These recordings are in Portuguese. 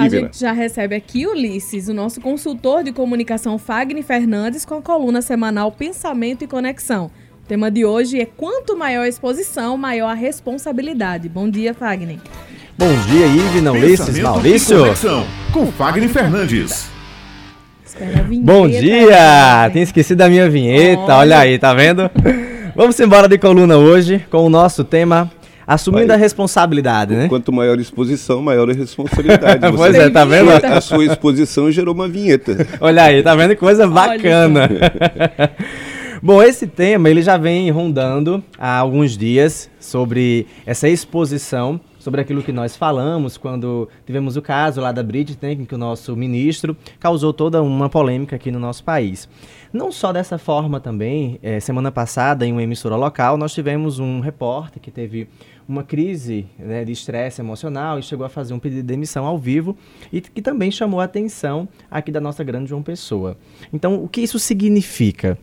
A gente já recebe aqui, Ulisses, o nosso consultor de comunicação Fagner Fernandes, com a coluna semanal Pensamento e Conexão. O tema de hoje é quanto maior a exposição, maior a responsabilidade. Bom dia, Fagner. Bom dia, Ivna, Ulisses, Maurício. Conexão, com Fagner Fernandes. Bom dia! Tinha esquecido da minha vinheta, olha. olha aí, tá vendo? Vamos embora de coluna hoje com o nosso tema Assumindo a responsabilidade, né? Quanto maior a exposição, maior a responsabilidade. Você pois é, tá vendo? A sua exposição gerou uma vinheta. Olha aí, tá vendo que coisa bacana. Bom, esse tema ele já vem rondando há alguns dias sobre essa exposição, sobre aquilo que nós falamos quando tivemos o caso lá da Bridget, né, que o nosso ministro causou toda uma polêmica aqui no nosso país. Não só dessa forma também, é, semana passada em uma emissora local nós tivemos um repórter que teve uma crise né, de estresse emocional e chegou a fazer um pedido de demissão ao vivo e que também chamou a atenção aqui da nossa grande João Pessoa. Então, o que isso significa?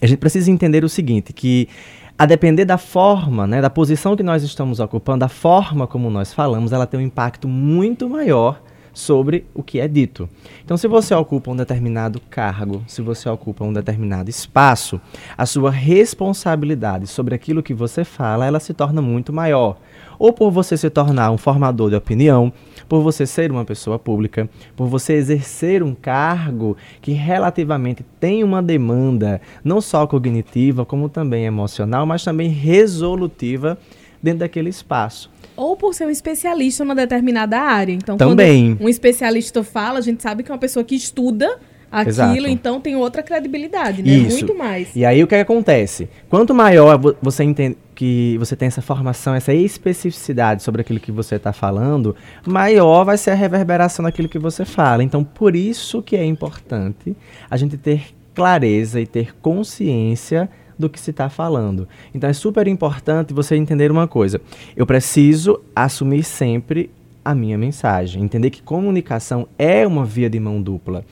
A gente precisa entender o seguinte, que a depender da forma, né, da posição que nós estamos ocupando, a forma como nós falamos, ela tem um impacto muito maior sobre o que é dito. Então, se você ocupa um determinado cargo, se você ocupa um determinado espaço, a sua responsabilidade sobre aquilo que você fala, ela se torna muito maior. Ou por você se tornar um formador de opinião, por você ser uma pessoa pública, por você exercer um cargo que relativamente tem uma demanda não só cognitiva, como também emocional, mas também resolutiva dentro daquele espaço ou por ser um especialista numa determinada área. Então, Também. quando um especialista fala, a gente sabe que é uma pessoa que estuda aquilo, Exato. então tem outra credibilidade, né? Isso. Muito mais. E aí o que, é acontece? Quanto maior você entende que você tem essa formação, essa especificidade sobre aquilo que você está falando, maior vai ser a reverberação daquilo que você fala. Então, por isso que é importante a gente ter clareza e ter consciência do que se está falando. Então é super importante você entender uma coisa. Eu preciso assumir sempre a minha mensagem, entender que comunicação é uma via de mão dupla.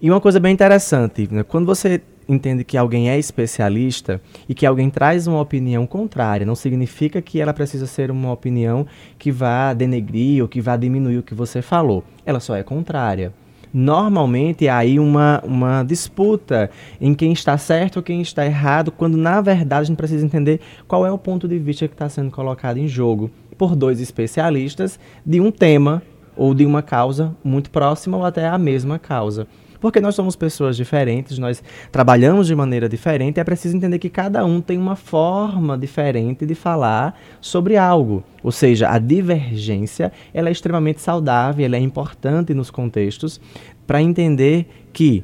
E uma coisa bem interessante, né? quando você entende que alguém é especialista e que alguém traz uma opinião contrária, não significa que ela precisa ser uma opinião que vá denegrir ou que vá diminuir o que você falou. Ela só é contrária normalmente há aí uma, uma disputa em quem está certo ou quem está errado, quando na verdade a gente precisa entender qual é o ponto de vista que está sendo colocado em jogo por dois especialistas de um tema ou de uma causa muito próxima ou até a mesma causa. Porque nós somos pessoas diferentes, nós trabalhamos de maneira diferente, é preciso entender que cada um tem uma forma diferente de falar sobre algo. Ou seja, a divergência ela é extremamente saudável, ela é importante nos contextos para entender que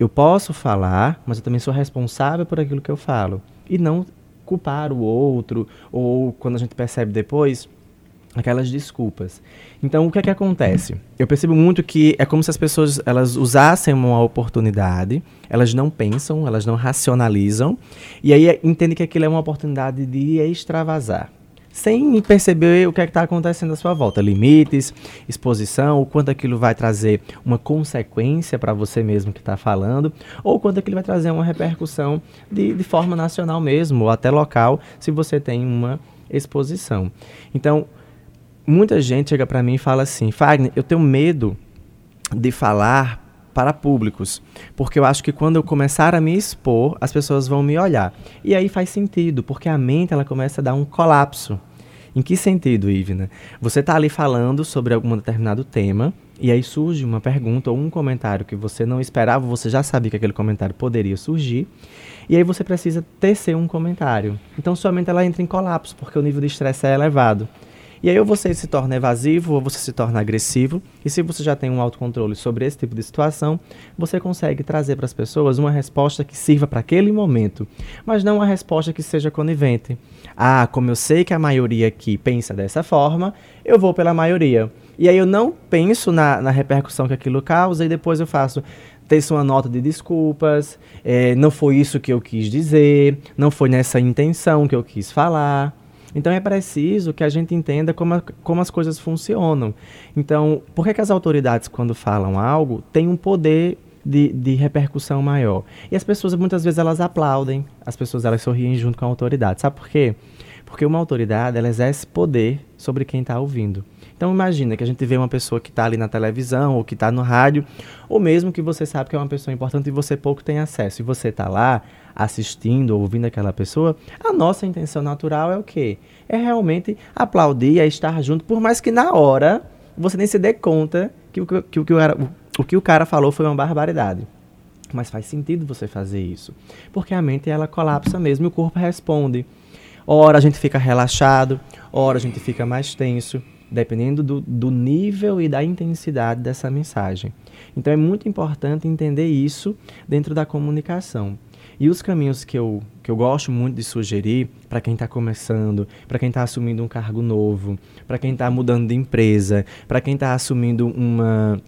eu posso falar, mas eu também sou responsável por aquilo que eu falo. E não culpar o outro, ou quando a gente percebe depois, aquelas desculpas. Então, o que é que acontece? Eu percebo muito que é como se as pessoas elas usassem uma oportunidade, elas não pensam, elas não racionalizam, e aí entendem que aquilo é uma oportunidade de extravasar. Sem perceber o que é está acontecendo à sua volta, limites, exposição, o quanto aquilo vai trazer uma consequência para você mesmo que está falando, ou quanto aquilo vai trazer uma repercussão de, de forma nacional mesmo, ou até local, se você tem uma exposição. Então, muita gente chega para mim e fala assim: Fagner, eu tenho medo de falar para públicos, porque eu acho que quando eu começar a me expor, as pessoas vão me olhar. E aí faz sentido, porque a mente ela começa a dar um colapso. Em que sentido, Ivna? Você está ali falando sobre algum determinado tema, e aí surge uma pergunta ou um comentário que você não esperava, você já sabia que aquele comentário poderia surgir, e aí você precisa tecer um comentário. Então sua mente ela entra em colapso, porque o nível de estresse é elevado. E aí ou você se torna evasivo ou você se torna agressivo. E se você já tem um autocontrole sobre esse tipo de situação, você consegue trazer para as pessoas uma resposta que sirva para aquele momento, mas não uma resposta que seja conivente. Ah, como eu sei que a maioria aqui pensa dessa forma, eu vou pela maioria. E aí eu não penso na, na repercussão que aquilo causa e depois eu faço teço uma nota de desculpas, é, não foi isso que eu quis dizer, não foi nessa intenção que eu quis falar. Então é preciso que a gente entenda como, a, como as coisas funcionam. Então, por que, que as autoridades, quando falam algo, têm um poder de, de, repercussão maior? E as pessoas, muitas vezes, elas aplaudem, as pessoas elas sorriem junto com a autoridade. Sabe por quê? Porque uma autoridade, ela exerce poder sobre quem está ouvindo. Então imagina que a gente vê uma pessoa que está ali na televisão ou que está no rádio, ou mesmo que você sabe que é uma pessoa importante e você pouco tem acesso, e você está lá assistindo ou ouvindo aquela pessoa, a nossa intenção natural é o quê? É realmente aplaudir, é estar junto, por mais que na hora você nem se dê conta que o que, que, que, o, o, o que o cara falou foi uma barbaridade. Mas faz sentido você fazer isso. Porque a mente ela colapsa mesmo e o corpo responde. Ora a gente fica relaxado, ora a gente fica mais tenso dependendo do, do nível e da intensidade dessa mensagem. Então é muito importante entender isso dentro da comunicação. E os caminhos que eu, que eu gosto muito de sugerir para quem está começando, para quem está assumindo um cargo novo, para quem está mudando de empresa, para quem está assumindo uma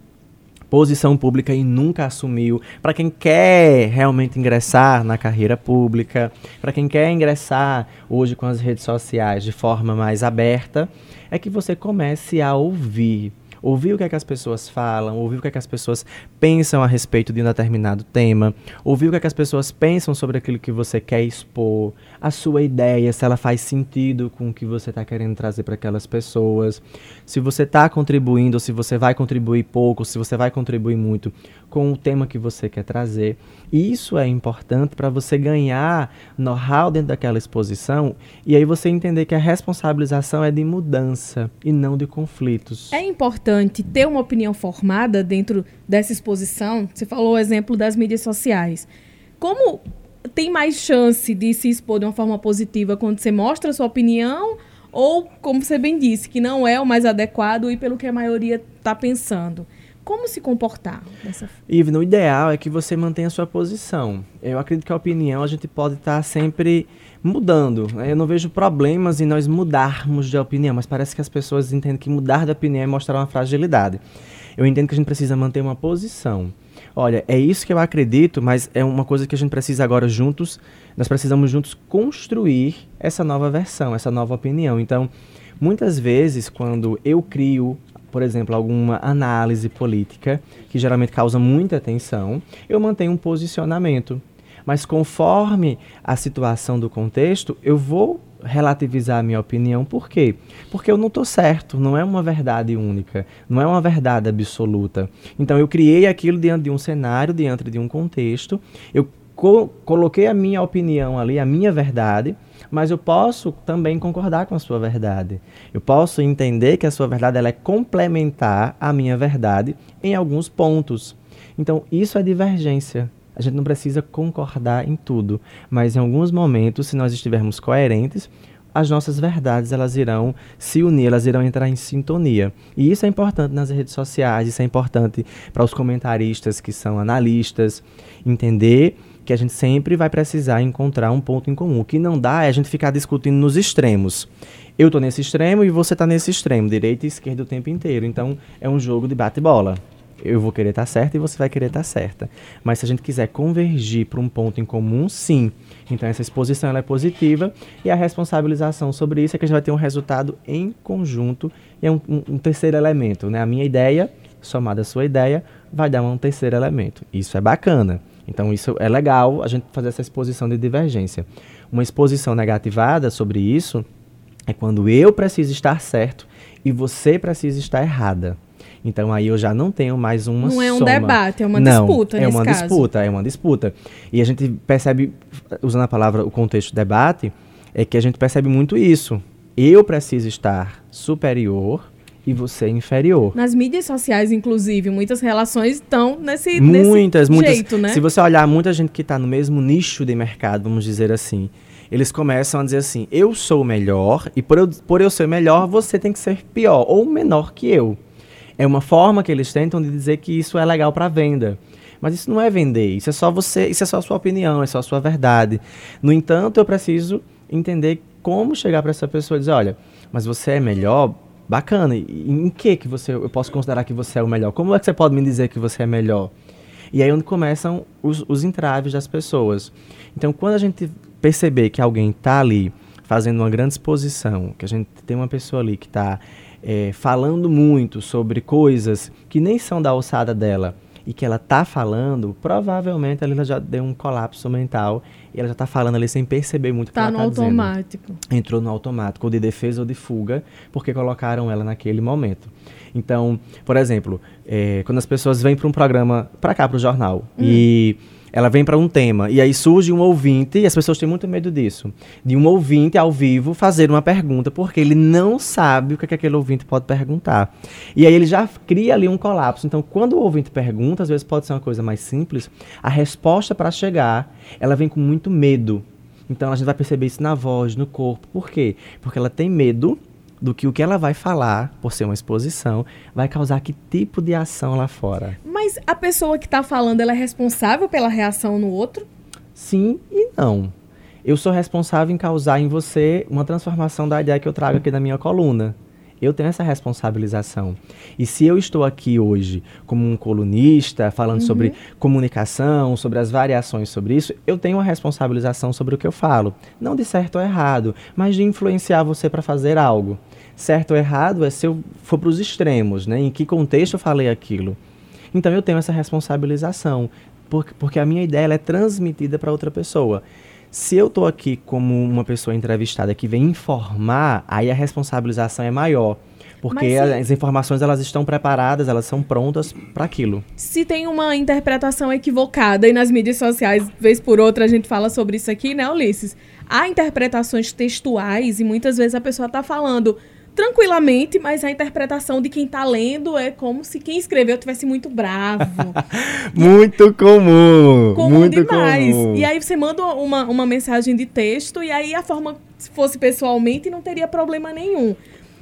posição pública e nunca assumiu, para quem quer realmente ingressar na carreira pública, para quem quer ingressar hoje com as redes sociais de forma mais aberta, é que você comece a ouvir ouvir o que, é que as pessoas falam, ouvir o que, é que as pessoas pensam a respeito de um determinado tema, ouvir o que, é que as pessoas pensam sobre aquilo que você quer expor, a sua ideia, se ela faz sentido com o que você está querendo trazer para aquelas pessoas, se você está contribuindo, se você vai contribuir pouco, se você vai contribuir muito com o tema que você quer trazer. Isso é importante para você ganhar know-how dentro daquela exposição e aí você entender que a responsabilização é de mudança e não de conflitos. É importante ter uma opinião formada dentro dessa exposição. Você falou o exemplo das mídias sociais. Como tem mais chance de se expor de uma forma positiva quando você mostra a sua opinião ou, como você bem disse, que não é o mais adequado e pelo que a maioria está pensando? Como se comportar dessa Ivna, o ideal é que você mantenha a sua posição. Eu acredito que a opinião a gente pode estar tá sempre mudando. Né? Eu não vejo problemas em nós mudarmos de opinião, mas parece que as pessoas entendem que mudar de opinião é mostrar uma fragilidade. Eu entendo que a gente precisa manter uma posição. Olha, é isso que eu acredito, mas é uma coisa que a gente precisa agora juntos, nós precisamos juntos construir essa nova versão, essa nova opinião. Então, muitas vezes, quando eu crio por exemplo, alguma análise política, que geralmente causa muita atenção, eu mantenho um posicionamento. Mas conforme a situação do contexto, eu vou relativizar a minha opinião. Por quê? Porque eu não estou certo, não é uma verdade única, não é uma verdade absoluta. Então eu criei aquilo diante de um cenário, diante de um contexto, eu co coloquei a minha opinião ali, a minha verdade, mas eu posso também concordar com a sua verdade. Eu posso entender que a sua verdade ela é complementar à minha verdade em alguns pontos. Então, isso é divergência. A gente não precisa concordar em tudo, mas em alguns momentos, se nós estivermos coerentes, as nossas verdades elas irão se unir, elas irão entrar em sintonia. E isso é importante nas redes sociais, isso é importante para os comentaristas que são analistas, entender que a gente sempre vai precisar encontrar um ponto em comum. O que não dá é a gente ficar discutindo nos extremos. Eu estou nesse extremo e você está nesse extremo, direita e esquerda o tempo inteiro. Então é um jogo de bate-bola. Eu vou querer estar tá certa e você vai querer estar tá certa. Mas se a gente quiser convergir para um ponto em comum, sim. Então essa exposição é positiva e a responsabilização sobre isso é que a gente vai ter um resultado em conjunto e é um, um, um terceiro elemento. Né? A minha ideia, somada à sua ideia, vai dar um terceiro elemento. Isso é bacana. Então isso é legal a gente fazer essa exposição de divergência. Uma exposição negativada sobre isso é quando eu preciso estar certo e você precisa estar errada. Então aí eu já não tenho mais uma Não é um soma. debate, é uma não, disputa é uma caso. disputa, é uma disputa. E a gente percebe, usando a palavra, o contexto debate, é que a gente percebe muito isso. Eu preciso estar superior e você é inferior. Nas mídias sociais, inclusive, muitas relações estão nesse, muitas, nesse muitas, jeito, né? Se você olhar muita gente que está no mesmo nicho de mercado, vamos dizer assim, eles começam a dizer assim, eu sou melhor e por eu, por eu ser melhor, você tem que ser pior ou menor que eu. É uma forma que eles tentam de dizer que isso é legal para venda. Mas isso não é vender, isso é só você, isso é só a sua opinião, é só a sua verdade. No entanto, eu preciso entender como chegar para essa pessoa e dizer, olha, mas você é melhor Bacana. E em que que você eu posso considerar que você é o melhor? Como é que você pode me dizer que você é melhor? E aí é onde começam os, os entraves das pessoas. Então, quando a gente perceber que alguém está ali fazendo uma grande exposição, que a gente tem uma pessoa ali que está é, falando muito sobre coisas que nem são da alçada dela, e que ela tá falando, provavelmente ela já deu um colapso mental e ela já tá falando ali sem perceber muito o que Tá ela no tá dizendo. automático. Entrou no automático, ou de defesa ou de fuga, porque colocaram ela naquele momento. Então, por exemplo, eh, quando as pessoas vêm para um programa, para cá, para o jornal, e ela vem para um tema, e aí surge um ouvinte, e as pessoas têm muito medo disso, de um ouvinte ao vivo fazer uma pergunta, porque ele não sabe o que, é que aquele ouvinte pode perguntar. E aí ele já cria ali um colapso. Então, quando o ouvinte pergunta, às vezes pode ser uma coisa mais simples, a resposta para chegar, ela vem com muito medo. Então a gente vai perceber isso na voz, no corpo. Por quê? Porque ela tem medo do que o que ela vai falar, por ser uma exposição, vai causar que tipo de ação lá fora. Mas a pessoa que tá falando, ela é responsável pela reação no outro? Sim e não. Eu sou responsável em causar em você uma transformação da ideia que eu trago aqui na minha coluna. Eu tenho essa responsabilização. E se eu estou aqui hoje como um colunista, falando sobre comunicação, sobre as variações sobre isso, eu tenho uma responsabilização sobre o que eu falo. Não de certo ou errado, mas de influenciar você para fazer algo. Certo ou errado é se eu for para os extremos, né? Em que contexto eu falei aquilo. Então eu tenho essa responsabilização, porque, a minha ideia é transmitida para outra pessoa. Se eu estou aqui como uma pessoa entrevistada que vem informar, aí a responsabilização é maior. Porque Mas as informações elas estão preparadas, elas são prontas para aquilo. Se tem uma interpretação equivocada e nas mídias sociais, vez por outra, a gente fala sobre isso aqui, né, Ulisses? Há interpretações textuais e muitas vezes a pessoa tá falando tranquilamente, mas a interpretação de quem tá lendo é como se quem escreveu tivesse muito bravo. Muito comum! comum muito demais. comum. E aí você manda uma, uma mensagem de texto e aí a forma, se fosse pessoalmente, não teria problema nenhum.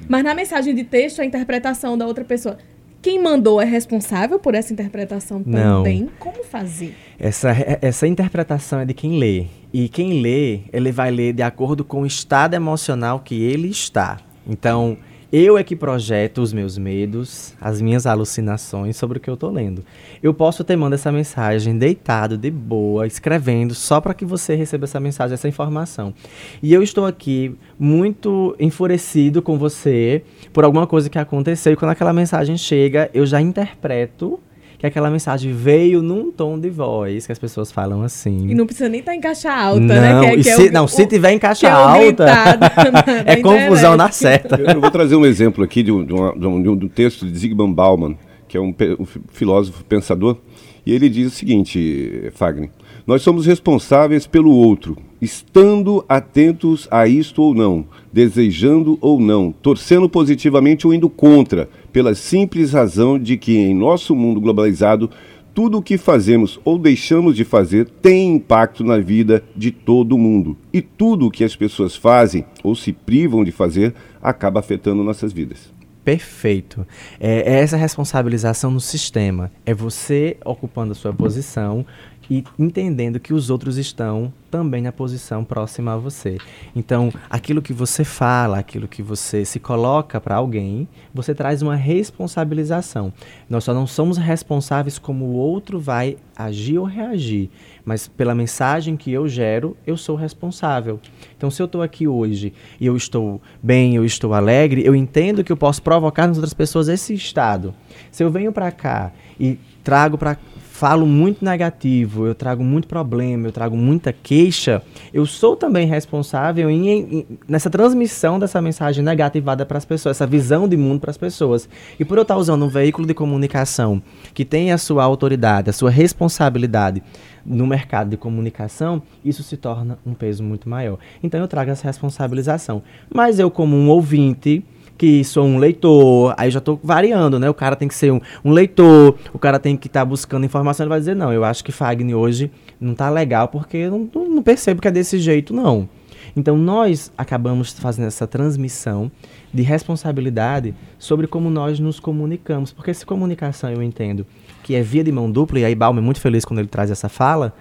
Mas na mensagem de texto, a interpretação da outra pessoa. Quem mandou é responsável por essa interpretação Não. também? Como fazer? Essa, essa interpretação é de quem lê. E quem lê, ele vai ler de acordo com o estado emocional que ele está. Então, eu é que projeto os meus medos, as minhas alucinações sobre o que eu tô lendo. Eu posso ter mandado essa mensagem deitado, de boa, escrevendo, só para que você receba essa mensagem, essa informação. E eu estou aqui muito enfurecido com você por alguma coisa que aconteceu. E quando aquela mensagem chega, eu já interpreto que aquela mensagem veio num tom de voz, que as pessoas falam assim. E não precisa nem estar em caixa alta, não, né? Que é- que é se, o- não, se o- tiver em caixa é o alta, é confusão na certa. Eu, eu vou trazer um exemplo aqui de um, de uma- de um- de um texto de Zygmunt Bauman, que é um, um fi- filósofo pensador, e ele diz o seguinte, Fagner, nós somos responsáveis pelo outro, estando atentos a isto ou não, desejando ou não, torcendo positivamente ou indo contra, pela simples razão de que em nosso mundo globalizado, tudo o que fazemos ou deixamos de fazer tem impacto na vida de todo mundo. E tudo o que as pessoas fazem ou se privam de fazer acaba afetando nossas vidas. Perfeito. É, é essa responsabilização no sistema. É você ocupando a sua posição e entendendo que os outros estão também na posição próxima a você. Então, aquilo que você fala, aquilo que você se coloca para alguém, você traz uma responsabilização. Nós só não somos responsáveis como o outro vai agir ou reagir, mas pela mensagem que eu gero, eu sou responsável. Então, se eu estou aqui hoje e eu estou bem, eu estou alegre, eu entendo que eu posso provocar nas outras pessoas esse estado. Se eu venho para cá e trago para falo muito negativo, eu trago muito problema, eu trago muita queixa, eu sou também responsável em, em- nessa transmissão dessa mensagem negativada para as pessoas, essa visão de mundo para as pessoas. E por eu estar usando um veículo de comunicação que tem a sua autoridade, a sua responsabilidade no mercado de comunicação, isso se torna um peso muito maior. Então eu trago essa responsabilização. Mas eu, como um ouvinte, que sou um leitor, aí já estou variando, né? O cara tem que ser um, um leitor, o cara tem que estar buscando informação, ele vai dizer, não, eu acho que Fagner hoje não tá legal porque eu não, não- percebo que é desse jeito, não. Então nós acabamos fazendo essa transmissão de responsabilidade sobre como nós nos comunicamos, porque se comunicação eu entendo que é via de mão dupla, e aí Balmer é muito feliz quando ele traz essa fala,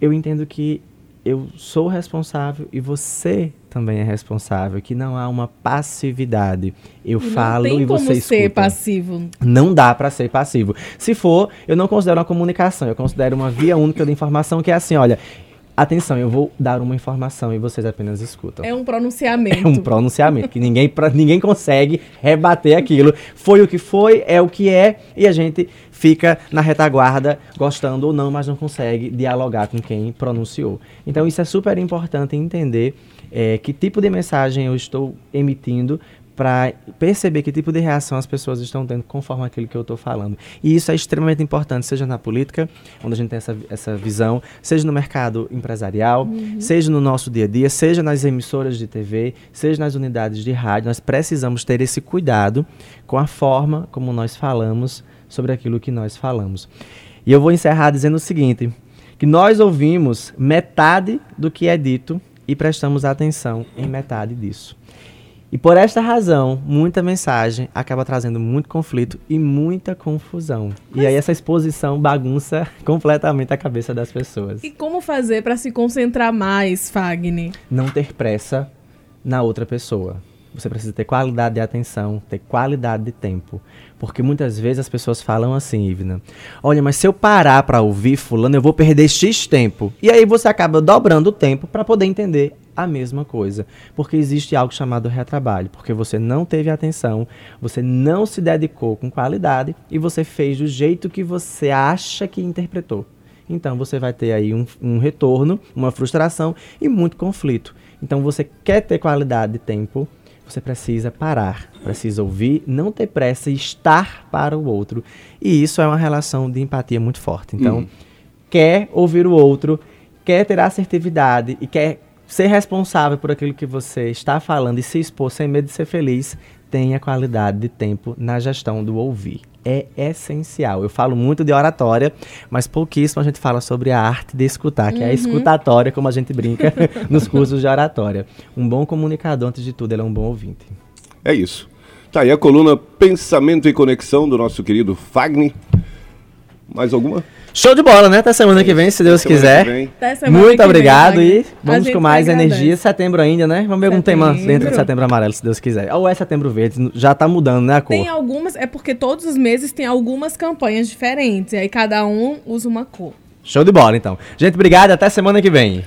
eu entendo que eu sou responsável e você também é responsável, que não há uma passividade. Eu E falo não tem e como você ser escuta. passivo. Não dá para ser passivo. Se for, eu não considero uma comunicação, eu considero uma via única de informação que é assim, olha, atenção, eu vou dar uma informação e vocês apenas escutam. É um pronunciamento. É um pronunciamento que ninguém, pra- ninguém consegue rebater aquilo. Foi o que foi, é o que é, e a gente fica na retaguarda, gostando ou não, mas não consegue dialogar com quem pronunciou. Então isso é super importante entender é, que tipo de mensagem eu estou emitindo para perceber que tipo de reação as pessoas estão tendo conforme aquilo que eu estou falando. E isso é extremamente importante, seja na política, onde a gente tem essa, essa visão, seja no mercado empresarial, seja no nosso dia a dia, seja nas emissoras de TV, seja nas unidades de rádio. Nós precisamos ter esse cuidado com a forma como nós falamos sobre aquilo que nós falamos. E eu vou encerrar dizendo o seguinte: que nós ouvimos metade do que é dito e prestamos atenção em metade disso. E por esta razão, muita mensagem acaba trazendo muito conflito e muita confusão. E aí essa exposição bagunça completamente a cabeça das pessoas. E como fazer para se concentrar mais, Fagner? Não ter pressa na outra pessoa. Você precisa ter qualidade de atenção, ter qualidade de tempo. Porque muitas vezes as pessoas falam assim, Ivna: Olha, mas se eu parar para ouvir Fulano, eu vou perder X tempo. E aí você acaba dobrando o tempo para poder entender a mesma coisa. Porque existe algo chamado retrabalho. Porque você não teve atenção, você não se dedicou com qualidade e você fez do jeito que você acha que interpretou. Então você vai ter aí um, um retorno, uma frustração e muito conflito. Então você quer ter qualidade de tempo, você precisa parar, precisa ouvir, não ter pressa e estar para o outro. E isso é uma relação de empatia muito forte. Então, Hum. quer ouvir o outro, quer ter assertividade e quer ser responsável por aquilo que você está falando e se expor sem medo de ser feliz, tenha qualidade de tempo na gestão do ouvir. É essencial. Eu falo muito de oratória, mas pouquíssimo a gente fala sobre a arte de escutar, que é a escutatória, como a gente brinca nos cursos de oratória. Um bom comunicador, antes de tudo, ele é um bom ouvinte. É isso. Tá aí a coluna Pensamento e Conexão do nosso querido Fagner. Mais alguma? Show de bola, né? Até semana que vem, se Deus Semana quiser. que vem. Até semana Muito que vem, obrigado Fagner. e vamos com mais agradece. energia. Setembro ainda, né? Vamos ver algum tema dentro de setembro amarelo, se Deus quiser. Ou é setembro verde, já tá mudando, né, a cor. Tem algumas, é porque todos os meses tem algumas campanhas diferentes. E aí cada um usa uma cor. Show de bola, então. Gente, obrigado e até semana que vem.